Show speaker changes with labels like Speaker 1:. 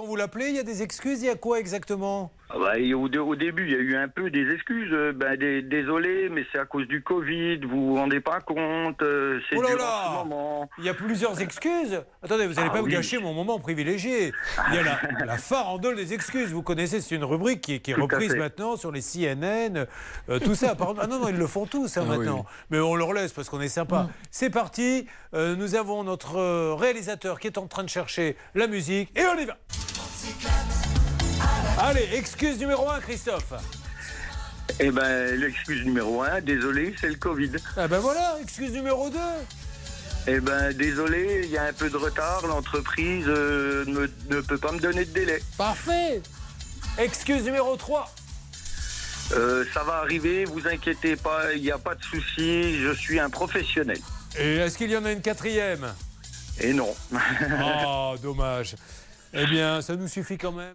Speaker 1: quand vous l'appelez, il y a des excuses, il y a quoi exactement?
Speaker 2: Ah bah, au, au début, il y a eu un peu des excuses. euh, Ben, des- désolé, mais c'est à cause du Covid. Vous vous rendez pas compte. euh, c'est
Speaker 1: Oh là
Speaker 2: dur
Speaker 1: là
Speaker 2: en ce moment.
Speaker 1: Il y a plusieurs excuses. Attendez, vous n'allez
Speaker 2: Ah
Speaker 1: pas me
Speaker 2: oui.
Speaker 1: gâcher mon moment privilégié. Il y a la, la farandole des excuses. Vous connaissez, c'est une rubrique qui, est- qui est
Speaker 2: Tout à
Speaker 1: reprise maintenant sur les CNN, euh, tout ça. Par- Ah non, non, ils le font tous hein,
Speaker 3: Ah
Speaker 1: maintenant.
Speaker 3: oui.
Speaker 1: Mais on leur laisse parce qu'on est sympa. C'est parti. Euh, nous avons notre réalisateur qui est en train de chercher la musique. Et on y va. Allez, excuse numéro 1, Christophe.
Speaker 2: Eh ben, l'excuse numéro un, désolé, c'est le Covid.
Speaker 1: Ah ben voilà, excuse numéro 2.
Speaker 2: Eh ben, désolé, il y a un peu de retard. L'entreprise euh, ne, ne peut pas me donner de délai.
Speaker 1: Parfait. Excuse numéro 3.
Speaker 2: Euh, ça va arriver, vous inquiétez pas, il n'y a pas de souci. Je suis un professionnel.
Speaker 1: Et est-ce qu'il y en a une quatrième?
Speaker 2: Et non.
Speaker 1: Oh, dommage. Eh bien, ça nous suffit quand même.